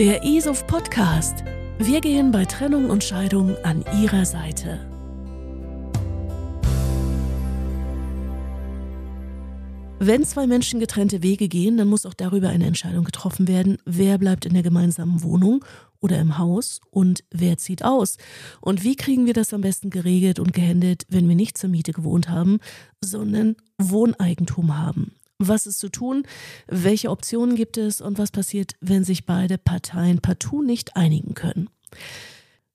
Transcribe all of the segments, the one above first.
Der ESOF Podcast. Wir gehen bei Trennung und Scheidung an Ihrer Seite. Wenn zwei Menschen getrennte Wege gehen, dann muss auch darüber eine Entscheidung getroffen werden, wer bleibt in der gemeinsamen Wohnung oder im Haus und wer zieht aus. Und wie kriegen wir das am besten geregelt und gehandelt, wenn wir nicht zur Miete gewohnt haben, sondern Wohneigentum haben? Was ist zu tun? Welche Optionen gibt es? Und was passiert, wenn sich beide Parteien partout nicht einigen können?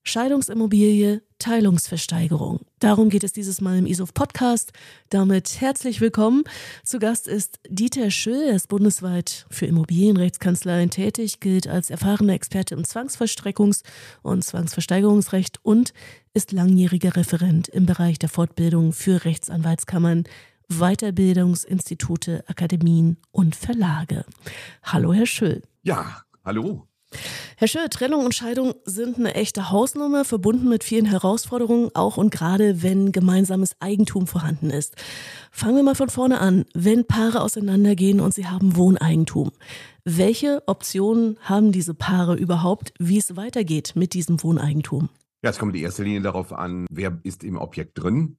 Scheidungsimmobilie, Teilungsversteigerung. Darum geht es dieses Mal im ISOF Podcast. Damit herzlich willkommen. Zu Gast ist Dieter Schüll. Er ist bundesweit für Immobilienrechtskanzleien tätig, gilt als erfahrener Experte im Zwangsverstreckungs- und Zwangsversteigerungsrecht und ist langjähriger Referent im Bereich der Fortbildung für Rechtsanwaltskammern, Weiterbildungsinstitute, Akademien und Verlage. Hallo, Herr Schüll. Ja, hallo. Herr Schöll, Trennung und Scheidung sind eine echte Hausnummer, verbunden mit vielen Herausforderungen, auch und gerade wenn gemeinsames Eigentum vorhanden ist. Fangen wir mal von vorne an. Wenn Paare auseinandergehen und sie haben Wohneigentum, welche Optionen haben diese Paare überhaupt, wie es weitergeht mit diesem Wohneigentum? Ja, es kommt in erster Linie darauf an, wer ist im Objekt drin.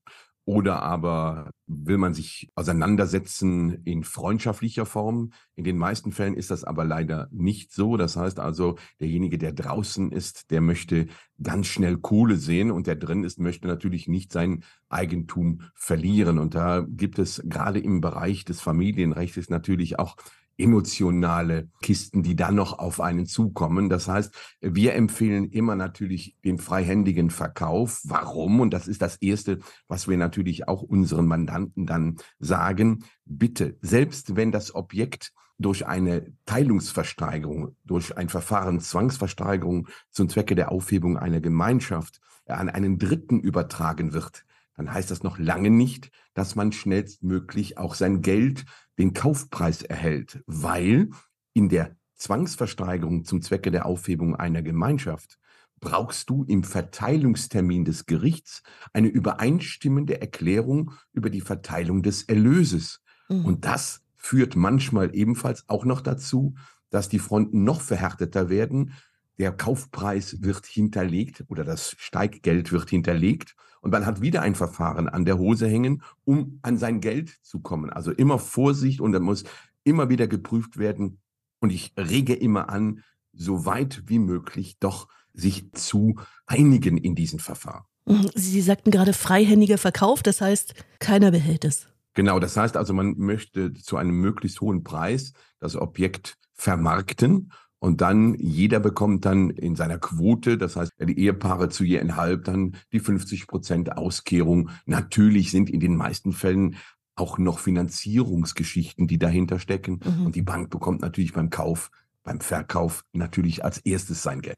Oder aber will man sich auseinandersetzen in freundschaftlicher Form? In den meisten Fällen ist das aber leider nicht so. Das heißt also, derjenige, der draußen ist, der möchte ganz schnell Kohle sehen und der drin ist, möchte natürlich nicht sein Eigentum verlieren. Und da gibt es gerade im Bereich des Familienrechts natürlich auch emotionale Kisten, die dann noch auf einen zukommen. Das heißt, wir empfehlen immer natürlich den freihändigen Verkauf. Warum? Und das ist das Erste, was wir natürlich auch unseren Mandanten dann sagen. Bitte, selbst wenn das Objekt durch eine Teilungsversteigerung, durch ein Verfahren Zwangsversteigerung zum Zwecke der Aufhebung einer Gemeinschaft an einen Dritten übertragen wird, dann heißt das noch lange nicht, dass man schnellstmöglich auch sein Geld, den Kaufpreis erhält, weil in der Zwangsversteigerung zum Zwecke der Aufhebung einer Gemeinschaft brauchst du im Verteilungstermin des Gerichts eine übereinstimmende Erklärung über die Verteilung des Erlöses. Mhm. Und das führt manchmal ebenfalls auch noch dazu, dass die Fronten noch verhärteter werden. Der Kaufpreis wird hinterlegt oder das Steiggeld wird hinterlegt und man hat wieder ein Verfahren an der Hose hängen, um an sein Geld zu kommen. Also immer Vorsicht und da muss immer wieder geprüft werden. Und ich rege immer an, so weit wie möglich doch sich zu einigen in diesen Verfahren. Mhm. Sie sagten gerade freihändiger Verkauf, das heißt, keiner behält es. Genau, das heißt also, man möchte zu einem möglichst hohen Preis das Objekt vermarkten und dann, jeder bekommt dann in seiner Quote, das heißt, die Ehepaare zu je einhalb dann die 50 Prozent Auskehrung. Natürlich sind in den meisten Fällen auch noch Finanzierungsgeschichten, die dahinter stecken. Mhm. Und die Bank bekommt natürlich beim Kauf beim Verkauf natürlich als erstes sein Geld.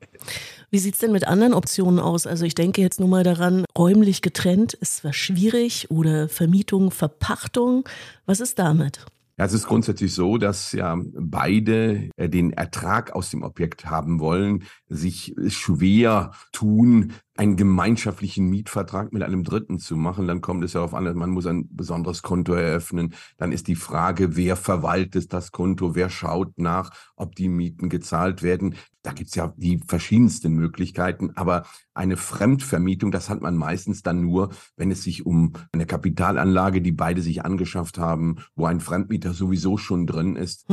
Wie sieht es denn mit anderen Optionen aus? Also ich denke jetzt nur mal daran, räumlich getrennt ist zwar schwierig oder Vermietung, Verpachtung. Was ist damit? Ja, es ist grundsätzlich so, dass ja beide äh, den Ertrag aus dem Objekt haben wollen, sich schwer tun, einen gemeinschaftlichen Mietvertrag mit einem Dritten zu machen, dann kommt es darauf an, man muss ein besonderes Konto eröffnen. Dann ist die Frage, wer verwaltet das Konto, wer schaut nach, ob die Mieten gezahlt werden. Da gibt's ja die verschiedensten Möglichkeiten, aber eine Fremdvermietung, das hat man meistens dann nur, wenn es sich um eine Kapitalanlage, die beide sich angeschafft haben, wo ein Fremdmieter sowieso schon drin ist.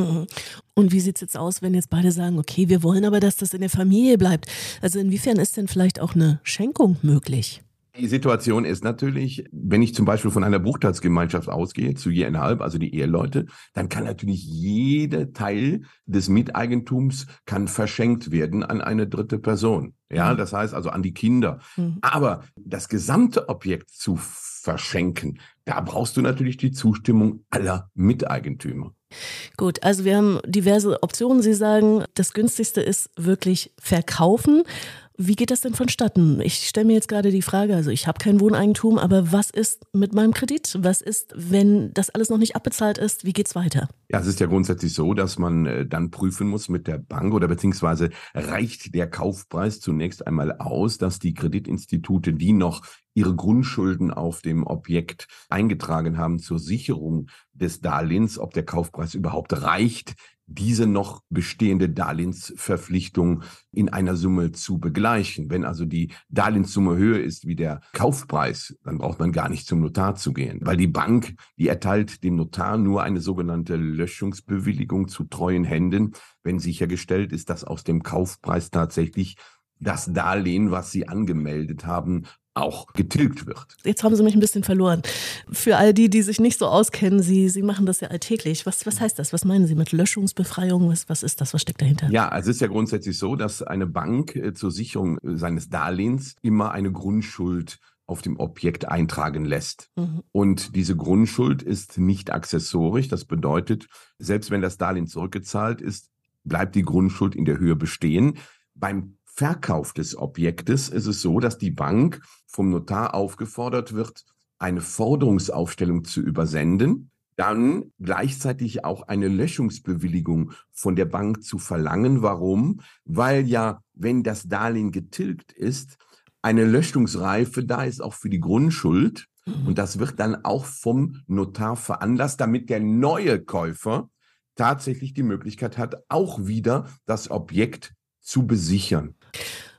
Und wie sieht's jetzt aus, wenn jetzt beide sagen, okay, wir wollen aber, dass das in der Familie bleibt? Also inwiefern ist denn vielleicht auch eine Schenkung möglich? Die Situation ist natürlich, wenn ich zum Beispiel von einer Bruchtagsgemeinschaft ausgehe, zu je einhalb, also die Eheleute, dann kann natürlich jeder Teil des Miteigentums kann verschenkt werden an eine dritte Person. Ja, mhm. das heißt also an die Kinder. Mhm. Aber das gesamte Objekt zu verschenken, da brauchst du natürlich die Zustimmung aller Miteigentümer. Gut, also wir haben diverse Optionen. Sie sagen, das günstigste ist wirklich verkaufen. Wie geht das denn vonstatten? Ich stelle mir jetzt gerade die Frage, also ich habe kein Wohneigentum, aber was ist mit meinem Kredit? Was ist, wenn das alles noch nicht abbezahlt ist? Wie geht's weiter? Ja, es ist ja grundsätzlich so, dass man äh, dann prüfen muss mit der Bank oder beziehungsweise reicht der Kaufpreis zunächst einmal aus, dass die Kreditinstitute, die noch ihre Grundschulden auf dem Objekt eingetragen haben zur Sicherung des Darlehens, ob der Kaufpreis überhaupt reicht, diese noch bestehende Darlehensverpflichtung in einer Summe zu begleichen. Wenn also die Darlehenssumme höher ist wie der Kaufpreis, dann braucht man gar nicht zum Notar zu gehen, weil die Bank, die erteilt dem Notar nur eine sogenannte Löschungsbewilligung zu treuen Händen, wenn sichergestellt ist, dass aus dem Kaufpreis tatsächlich das Darlehen, was Sie angemeldet haben, auch getilgt wird. Jetzt haben Sie mich ein bisschen verloren. Für all die, die sich nicht so auskennen, Sie, Sie machen das ja alltäglich. Was, was heißt das? Was meinen Sie mit Löschungsbefreiung? Was, was ist das? Was steckt dahinter? Ja, also es ist ja grundsätzlich so, dass eine Bank äh, zur Sicherung seines Darlehens immer eine Grundschuld auf dem Objekt eintragen lässt. Mhm. Und diese Grundschuld ist nicht accessorisch. Das bedeutet, selbst wenn das Darlehen zurückgezahlt ist, bleibt die Grundschuld in der Höhe bestehen. Beim Verkauf des Objektes ist es so, dass die Bank vom Notar aufgefordert wird, eine Forderungsaufstellung zu übersenden, dann gleichzeitig auch eine Löschungsbewilligung von der Bank zu verlangen. Warum? Weil ja, wenn das Darlehen getilgt ist, eine Löschungsreife da ist auch für die Grundschuld. Mhm. Und das wird dann auch vom Notar veranlasst, damit der neue Käufer tatsächlich die Möglichkeit hat, auch wieder das Objekt zu besichern.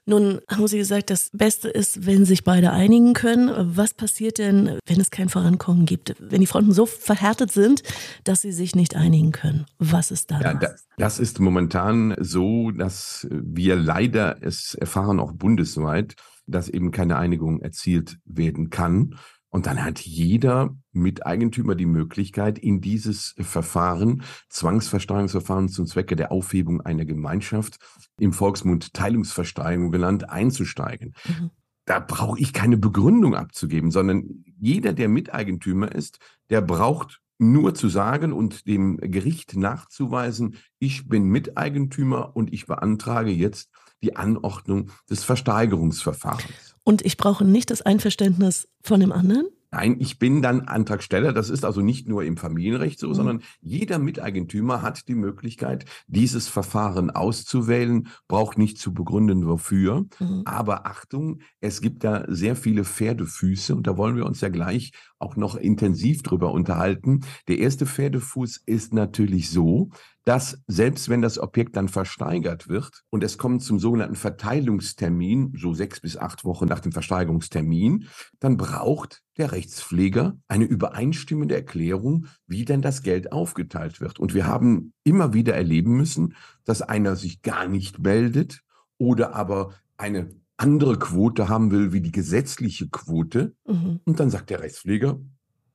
Nun haben Sie gesagt, das Beste ist, wenn sich beide einigen können. Was passiert denn, wenn es kein Vorankommen gibt? Wenn die Fronten so verhärtet sind, dass sie sich nicht einigen können? Was ist da? Ja, das ist momentan so, dass wir leider es erfahren, auch bundesweit, dass eben keine Einigung erzielt werden kann. Und dann hat jeder Miteigentümer die Möglichkeit, in dieses Verfahren, Zwangsversteigerungsverfahren zum Zwecke der Aufhebung einer Gemeinschaft, im Volksmund Teilungsversteigerung genannt, einzusteigen. Mhm. Da brauche ich keine Begründung abzugeben, sondern jeder, der Miteigentümer ist, der braucht nur zu sagen und dem Gericht nachzuweisen, ich bin Miteigentümer und ich beantrage jetzt die Anordnung des Versteigerungsverfahrens. Und ich brauche nicht das Einverständnis von dem anderen? Nein, ich bin dann Antragsteller. Das ist also nicht nur im Familienrecht so, mhm. sondern jeder Miteigentümer hat die Möglichkeit, dieses Verfahren auszuwählen, braucht nicht zu begründen, wofür. Mhm. Aber Achtung, es gibt da sehr viele Pferdefüße und da wollen wir uns ja gleich auch noch intensiv drüber unterhalten. Der erste Pferdefuß ist natürlich so, dass selbst wenn das Objekt dann versteigert wird und es kommt zum sogenannten Verteilungstermin, so sechs bis acht Wochen nach dem Versteigerungstermin, dann braucht der Rechtspfleger eine übereinstimmende Erklärung, wie denn das Geld aufgeteilt wird. Und wir haben immer wieder erleben müssen, dass einer sich gar nicht meldet oder aber eine andere Quote haben will wie die gesetzliche Quote. Mhm. Und dann sagt der Rechtspfleger,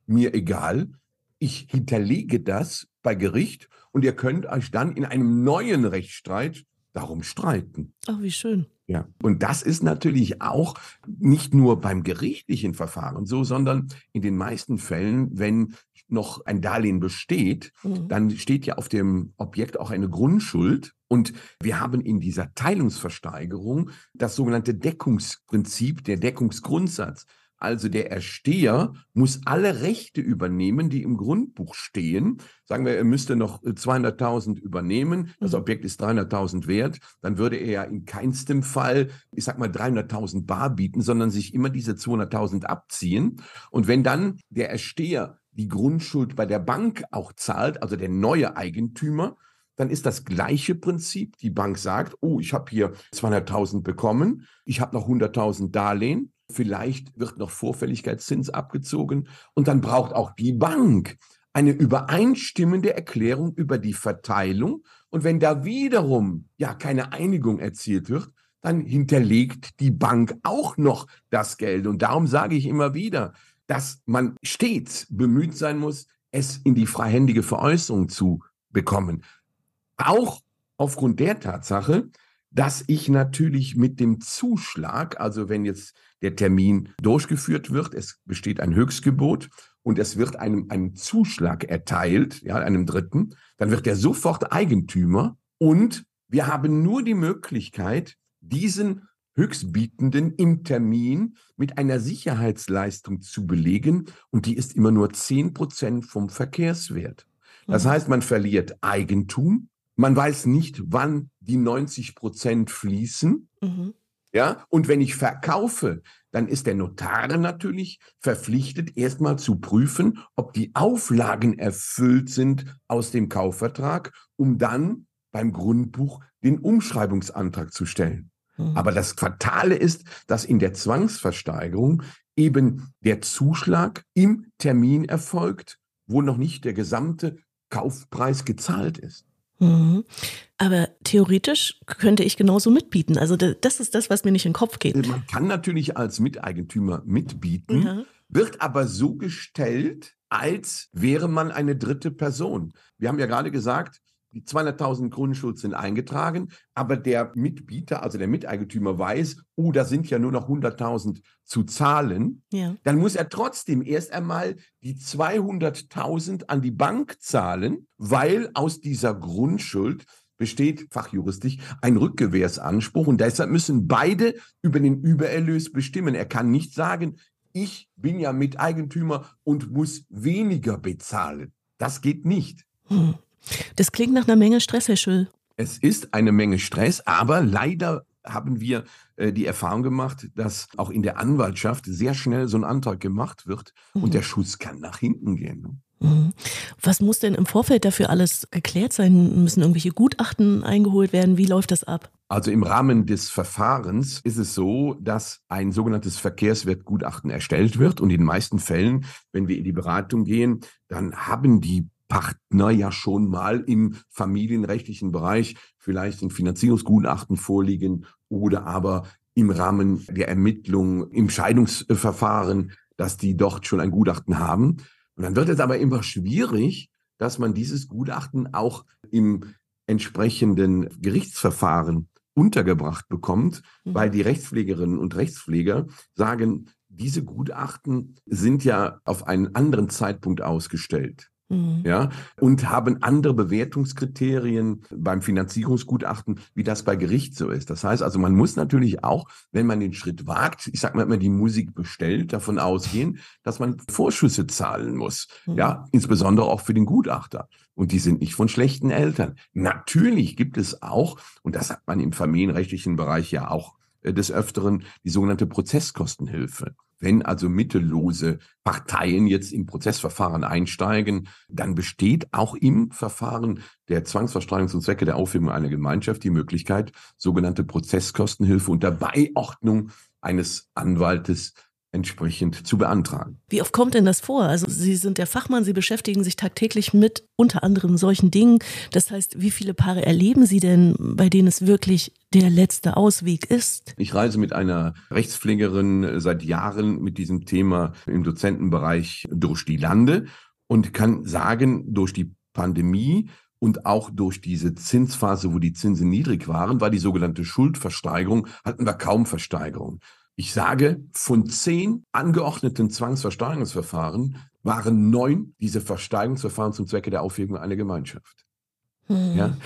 mir egal, ich hinterlege das bei Gericht und ihr könnt euch dann in einem neuen Rechtsstreit darum streiten. Ach, wie schön. Ja, und das ist natürlich auch nicht nur beim gerichtlichen Verfahren so, sondern in den meisten Fällen, wenn noch ein Darlehen besteht, mhm. dann steht ja auf dem Objekt auch eine Grundschuld. Und wir haben in dieser Teilungsversteigerung das sogenannte Deckungsprinzip, der Deckungsgrundsatz. Also der Ersteher muss alle Rechte übernehmen, die im Grundbuch stehen. Sagen wir, er müsste noch 200.000 äh, übernehmen. Das mhm. Objekt ist 300.000 wert. Dann würde er ja in keinstem Fall, ich sag mal, 300.000 bar bieten, sondern sich immer diese 200.000 abziehen. Und wenn dann der Ersteher die Grundschuld bei der Bank auch zahlt, also der neue Eigentümer, dann ist das gleiche Prinzip. Die Bank sagt, oh, ich habe hier 200.000 bekommen, ich habe noch 100.000 Darlehen, Vielleicht wird noch Vorfälligkeitszins abgezogen und dann braucht auch die Bank eine übereinstimmende Erklärung über die Verteilung. Und wenn da wiederum ja keine Einigung erzielt wird, dann hinterlegt die Bank auch noch das Geld. Und darum sage ich immer wieder, dass man stets bemüht sein muss, es in die freihändige Veräußerung zu bekommen. Auch aufgrund der Tatsache, dass ich natürlich mit dem Zuschlag, also wenn jetzt der Termin durchgeführt wird, es besteht ein Höchstgebot und es wird einem einen Zuschlag erteilt, ja, einem Dritten, dann wird er sofort Eigentümer und wir haben nur die Möglichkeit, diesen Höchstbietenden im Termin mit einer Sicherheitsleistung zu belegen und die ist immer nur zehn Prozent vom Verkehrswert. Das mhm. heißt, man verliert Eigentum, man weiß nicht, wann die 90 Prozent fließen. Mhm. Ja, und wenn ich verkaufe, dann ist der Notar natürlich verpflichtet, erstmal zu prüfen, ob die Auflagen erfüllt sind aus dem Kaufvertrag um dann beim Grundbuch den Umschreibungsantrag zu stellen. Mhm. Aber das Fatale ist, dass in der Zwangsversteigerung eben der Zuschlag im Termin erfolgt, wo noch nicht der gesamte Kaufpreis gezahlt ist. Mhm. Aber theoretisch könnte ich genauso mitbieten. Also das ist das, was mir nicht in den Kopf geht. Man kann natürlich als Miteigentümer mitbieten, ja. wird aber so gestellt, als wäre man eine dritte Person. Wir haben ja gerade gesagt, die 200.000 Grundschuld sind eingetragen, aber der Mitbieter, also der Miteigentümer weiß, oh, da sind ja nur noch 100.000 zu zahlen. Ja. Dann muss er trotzdem erst einmal die 200.000 an die Bank zahlen, weil aus dieser Grundschuld besteht fachjuristisch ein Rückgewehrsanspruch und deshalb müssen beide über den Übererlös bestimmen. Er kann nicht sagen, ich bin ja Miteigentümer und muss weniger bezahlen. Das geht nicht. Hm. Das klingt nach einer Menge Stress, Herr Schüll. Es ist eine Menge Stress, aber leider haben wir äh, die Erfahrung gemacht, dass auch in der Anwaltschaft sehr schnell so ein Antrag gemacht wird mhm. und der Schuss kann nach hinten gehen. Ne? Mhm. Was muss denn im Vorfeld dafür alles geklärt sein? Müssen irgendwelche Gutachten eingeholt werden? Wie läuft das ab? Also im Rahmen des Verfahrens ist es so, dass ein sogenanntes Verkehrswertgutachten erstellt wird. Und in den meisten Fällen, wenn wir in die Beratung gehen, dann haben die Partner ja schon mal im familienrechtlichen Bereich vielleicht ein Finanzierungsgutachten vorliegen oder aber im Rahmen der Ermittlung im Scheidungsverfahren, dass die dort schon ein Gutachten haben. Und dann wird es aber immer schwierig, dass man dieses Gutachten auch im entsprechenden Gerichtsverfahren untergebracht bekommt, mhm. weil die Rechtspflegerinnen und Rechtspfleger sagen, diese Gutachten sind ja auf einen anderen Zeitpunkt ausgestellt. Mhm. Ja, und haben andere Bewertungskriterien beim Finanzierungsgutachten, wie das bei Gericht so ist. Das heißt also, man muss natürlich auch, wenn man den Schritt wagt, ich sage mal immer, die Musik bestellt, davon ausgehen, dass man Vorschüsse zahlen muss. Mhm. Ja, insbesondere auch für den Gutachter. Und die sind nicht von schlechten Eltern. Natürlich gibt es auch, und das hat man im familienrechtlichen Bereich ja auch äh, des Öfteren, die sogenannte Prozesskostenhilfe. Wenn also mittellose Parteien jetzt im Prozessverfahren einsteigen, dann besteht auch im Verfahren der Zwangsversteigerung zum Zwecke der Aufhebung einer Gemeinschaft die Möglichkeit, sogenannte Prozesskostenhilfe unter Beiordnung eines Anwaltes entsprechend zu beantragen. Wie oft kommt denn das vor? Also Sie sind der Fachmann, Sie beschäftigen sich tagtäglich mit unter anderem solchen Dingen. Das heißt, wie viele Paare erleben Sie denn, bei denen es wirklich der letzte Ausweg ist? Ich reise mit einer Rechtspflegerin seit Jahren mit diesem Thema im Dozentenbereich durch die Lande und kann sagen, durch die Pandemie und auch durch diese Zinsphase, wo die Zinsen niedrig waren, war die sogenannte Schuldversteigerung, hatten wir kaum Versteigerung. Ich sage, von zehn angeordneten Zwangsversteigerungsverfahren waren neun diese Versteigerungsverfahren zum Zwecke der Aufhebung einer Gemeinschaft. Hm. Ja?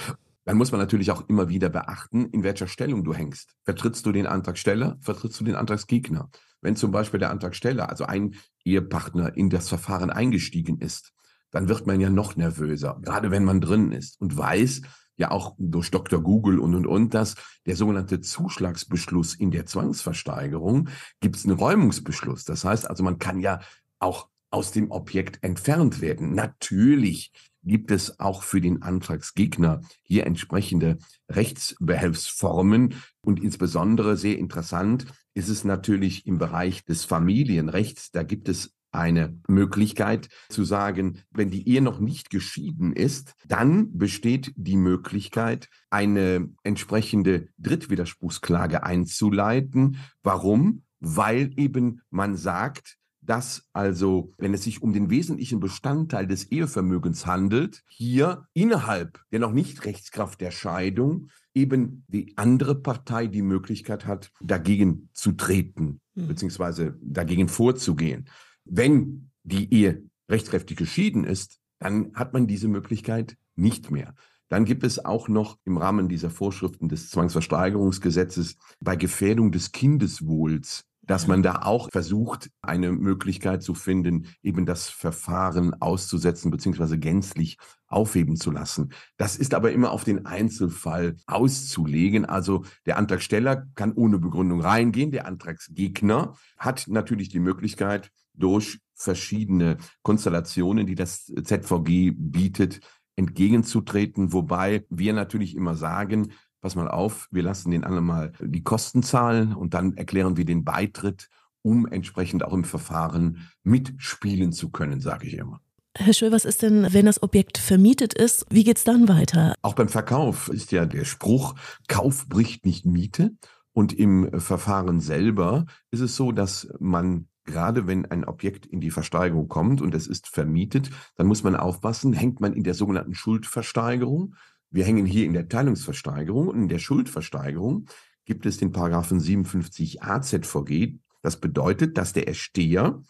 Dann muss man natürlich auch immer wieder beachten, in welcher Stellung du hängst. Vertrittst du den Antragsteller, vertrittst du den Antragsgegner? Wenn zum Beispiel der Antragsteller, also ein Ehepartner, in das Verfahren eingestiegen ist, dann wird man ja noch nervöser, gerade wenn man drin ist und weiß, ja auch durch Dr. Google und und und, dass der sogenannte Zuschlagsbeschluss in der Zwangsversteigerung gibt es einen Räumungsbeschluss. Das heißt also, man kann ja auch aus dem Objekt entfernt werden. Natürlich gibt es auch für den Antragsgegner hier entsprechende Rechtsbehelfsformen und insbesondere sehr interessant ist es natürlich im Bereich des Familienrechts. Da gibt es eine Möglichkeit zu sagen, wenn die Ehe noch nicht geschieden ist, dann besteht die Möglichkeit, eine entsprechende Drittwiderspruchsklage einzuleiten. Warum? Weil eben man sagt, dass also, wenn es sich um den wesentlichen Bestandteil des Ehevermögens handelt, hier innerhalb der noch nicht Rechtskraft der Scheidung eben die andere Partei die Möglichkeit hat, dagegen zu treten, hm. beziehungsweise dagegen vorzugehen. Wenn die Ehe rechtskräftig geschieden ist, dann hat man diese Möglichkeit nicht mehr. Dann gibt es auch noch im Rahmen dieser Vorschriften des Zwangsversteigerungsgesetzes bei Gefährdung des Kindeswohls, dass man da auch versucht, eine Möglichkeit zu finden, eben das Verfahren auszusetzen bzw. gänzlich aufheben zu lassen. Das ist aber immer auf den Einzelfall auszulegen. Also der Antragsteller kann ohne Begründung reingehen. Der Antragsgegner hat natürlich die Möglichkeit, durch verschiedene Konstellationen, die das ZVG bietet, entgegenzutreten, wobei wir natürlich immer sagen, pass mal auf, wir lassen den anderen mal die Kosten zahlen und dann erklären wir den Beitritt, um entsprechend auch im Verfahren mitspielen zu können, sage ich immer. Herr Schöll, was ist denn, wenn das Objekt vermietet ist? Wie geht es dann weiter? Auch beim Verkauf ist ja der Spruch, Kauf bricht nicht Miete. Und im Verfahren selber ist es so, dass man gerade wenn ein Objekt in die Versteigerung kommt und es ist vermietet, dann muss man aufpassen, hängt man in der sogenannten Schuldversteigerung. Wir hängen hier in der Teilungsversteigerung und in der Schuldversteigerung gibt es den Paragraphen 57 AZVG. Das bedeutet, dass der Ersteher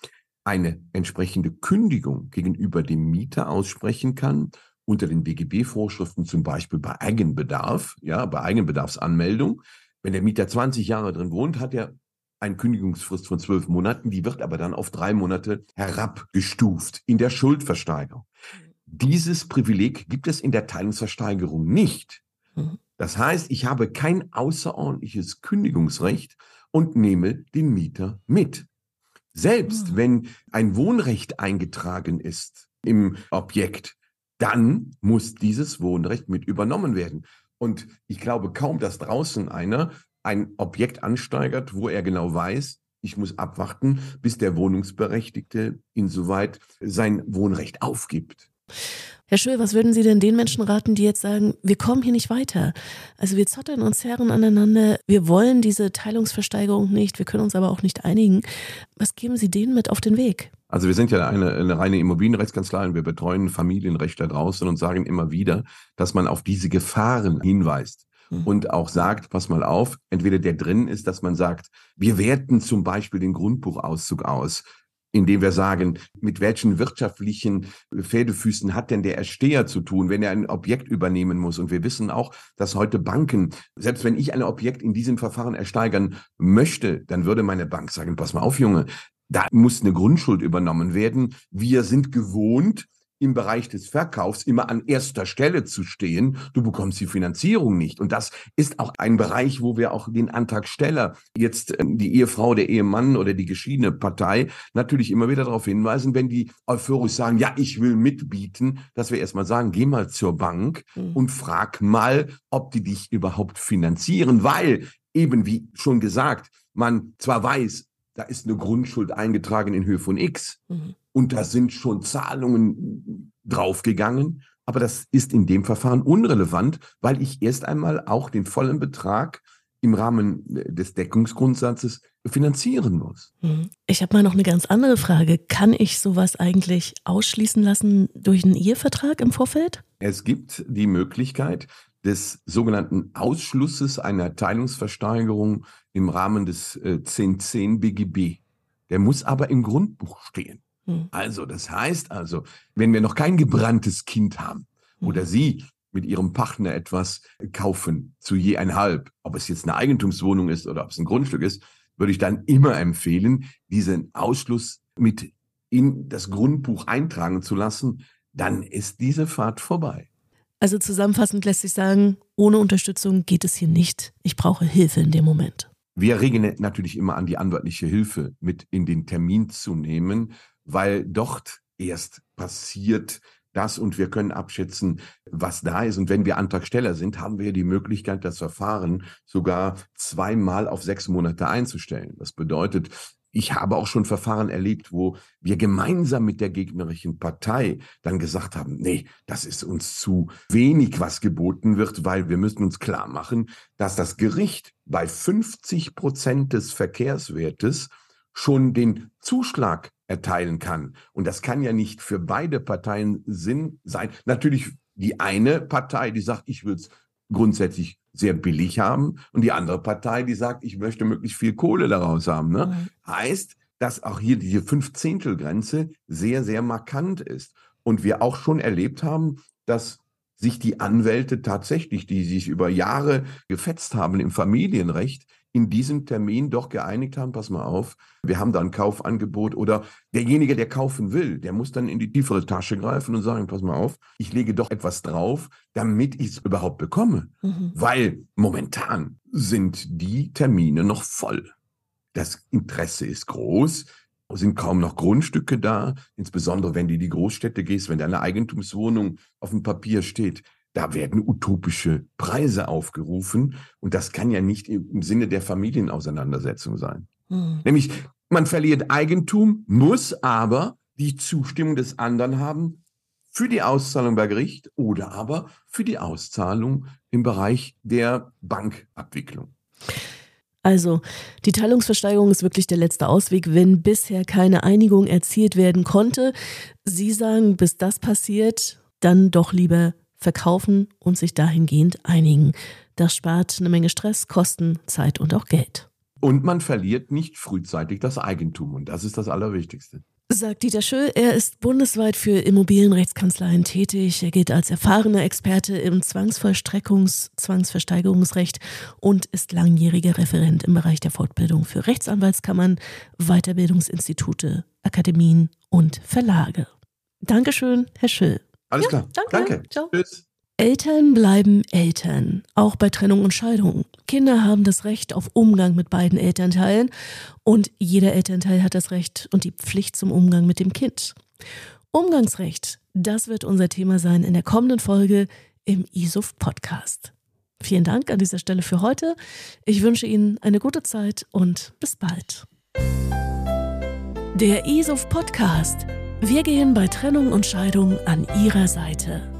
eine entsprechende Kündigung gegenüber dem Mieter aussprechen kann, unter den BGB-Vorschriften zum Beispiel bei Eigenbedarf, ja, bei Eigenbedarfsanmeldung. Wenn der Mieter 20 Jahre drin wohnt, hat er eine Kündigungsfrist von zwölf Monaten, die wird aber dann auf drei Monate herabgestuft in der Schuldversteigerung. Dieses Privileg gibt es in der Teilungsversteigerung nicht. Mhm. Das heißt, ich habe kein außerordentliches Kündigungsrecht und nehme den Mieter mit. Selbst mhm. wenn ein Wohnrecht eingetragen ist im Objekt, dann muss dieses Wohnrecht mit übernommen werden. Und ich glaube kaum, dass draußen einer ein Objekt ansteigert, wo er genau weiß, ich muss abwarten, bis der Wohnungsberechtigte insoweit sein Wohnrecht aufgibt. Herr Schöll, was würden Sie denn den Menschen raten, die jetzt sagen, wir kommen hier nicht weiter? Also wir zottern uns Herren aneinander, wir wollen diese Teilungsversteigerung nicht, wir können uns aber auch nicht einigen. Was geben Sie denen mit auf den Weg? Also wir sind ja eine, eine reine Immobilienrechtskanzlei und wir betreuen Familienrecht da draußen und sagen immer wieder, dass man auf diese Gefahren hinweist hm. und auch sagt, pass mal auf, entweder der drin ist, dass man sagt, wir werten zum Beispiel den Grundbuchauszug aus indem wir sagen, mit welchen wirtschaftlichen Pferdefüßen hat denn der Ersteher zu tun, wenn er ein Objekt übernehmen muss. Und wir wissen auch, dass heute Banken, selbst wenn ich ein Objekt in diesem Verfahren ersteigern möchte, dann würde meine Bank sagen, pass mal auf, Junge, da muss eine Grundschuld übernommen werden. Wir sind gewohnt, im Bereich des Verkaufs immer an erster Stelle zu stehen. Du bekommst die Finanzierung nicht. Und das ist auch ein Bereich, wo wir auch den Antragsteller, jetzt ähm, die Ehefrau, der Ehemann oder die geschiedene Partei, natürlich immer wieder darauf hinweisen, wenn die euphorisch sagen, ja, ich will mitbieten, dass wir erstmal sagen, geh mal zur Bank mhm. und frag mal, ob die dich überhaupt finanzieren, weil eben wie schon gesagt, man zwar weiß, da ist eine Grundschuld eingetragen in Höhe von X. Mhm. Und da sind schon Zahlungen draufgegangen. Aber das ist in dem Verfahren unrelevant, weil ich erst einmal auch den vollen Betrag im Rahmen des Deckungsgrundsatzes finanzieren muss. Mhm. Ich habe mal noch eine ganz andere Frage. Kann ich sowas eigentlich ausschließen lassen durch einen Ehevertrag im Vorfeld? Es gibt die Möglichkeit des sogenannten Ausschlusses einer Teilungsversteigerung im Rahmen des äh, 1010 BGB. Der muss aber im Grundbuch stehen. Hm. Also, das heißt also, wenn wir noch kein gebranntes Kind haben hm. oder Sie mit Ihrem Partner etwas kaufen zu je ein halb, ob es jetzt eine Eigentumswohnung ist oder ob es ein Grundstück ist, würde ich dann immer empfehlen, diesen Ausschluss mit in das Grundbuch eintragen zu lassen. Dann ist diese Fahrt vorbei. Also zusammenfassend lässt sich sagen, ohne Unterstützung geht es hier nicht. Ich brauche Hilfe in dem Moment. Wir regen natürlich immer an, die anwaltliche Hilfe mit in den Termin zu nehmen, weil dort erst passiert das und wir können abschätzen, was da ist. Und wenn wir Antragsteller sind, haben wir die Möglichkeit, das Verfahren sogar zweimal auf sechs Monate einzustellen. Das bedeutet, ich habe auch schon Verfahren erlebt, wo wir gemeinsam mit der gegnerischen Partei dann gesagt haben, nee, das ist uns zu wenig, was geboten wird, weil wir müssen uns klar machen, dass das Gericht bei 50 Prozent des Verkehrswertes schon den Zuschlag erteilen kann. Und das kann ja nicht für beide Parteien Sinn sein. Natürlich die eine Partei, die sagt, ich will es grundsätzlich sehr billig haben und die andere Partei, die sagt, ich möchte möglichst viel Kohle daraus haben. Ne? Mhm. Heißt, dass auch hier diese Fünfzehntelgrenze sehr, sehr markant ist. Und wir auch schon erlebt haben, dass sich die Anwälte tatsächlich, die sich über Jahre gefetzt haben im Familienrecht, in diesem Termin doch geeinigt haben, pass mal auf, wir haben da ein Kaufangebot oder derjenige, der kaufen will, der muss dann in die tiefere Tasche greifen und sagen, pass mal auf, ich lege doch etwas drauf, damit ich es überhaupt bekomme. Mhm. Weil momentan sind die Termine noch voll. Das Interesse ist groß. sind kaum noch Grundstücke da, insbesondere wenn du in die Großstädte gehst, wenn deine Eigentumswohnung auf dem Papier steht. Da werden utopische Preise aufgerufen und das kann ja nicht im Sinne der Familienauseinandersetzung sein. Hm. Nämlich, man verliert Eigentum, muss aber die Zustimmung des anderen haben für die Auszahlung bei Gericht oder aber für die Auszahlung im Bereich der Bankabwicklung. Also, die Teilungsversteigerung ist wirklich der letzte Ausweg, wenn bisher keine Einigung erzielt werden konnte. Sie sagen, bis das passiert, dann doch lieber verkaufen und sich dahingehend einigen. Das spart eine Menge Stress, Kosten, Zeit und auch Geld. Und man verliert nicht frühzeitig das Eigentum. Und das ist das Allerwichtigste. Sagt Dieter Schö, er ist bundesweit für Immobilienrechtskanzleien tätig. Er gilt als erfahrener Experte im Zwangsvollstreckungs-, Zwangsversteigerungsrecht und ist langjähriger Referent im Bereich der Fortbildung für Rechtsanwaltskammern, Weiterbildungsinstitute, Akademien und Verlage. Dankeschön, Herr Schö. Alles ja, klar. Danke. danke. Ciao. Tschüss. Eltern bleiben Eltern, auch bei Trennung und Scheidung. Kinder haben das Recht auf Umgang mit beiden Elternteilen und jeder Elternteil hat das Recht und die Pflicht zum Umgang mit dem Kind. Umgangsrecht, das wird unser Thema sein in der kommenden Folge im ISUF Podcast. Vielen Dank an dieser Stelle für heute. Ich wünsche Ihnen eine gute Zeit und bis bald. Der ISUF Podcast. Wir gehen bei Trennung und Scheidung an Ihrer Seite.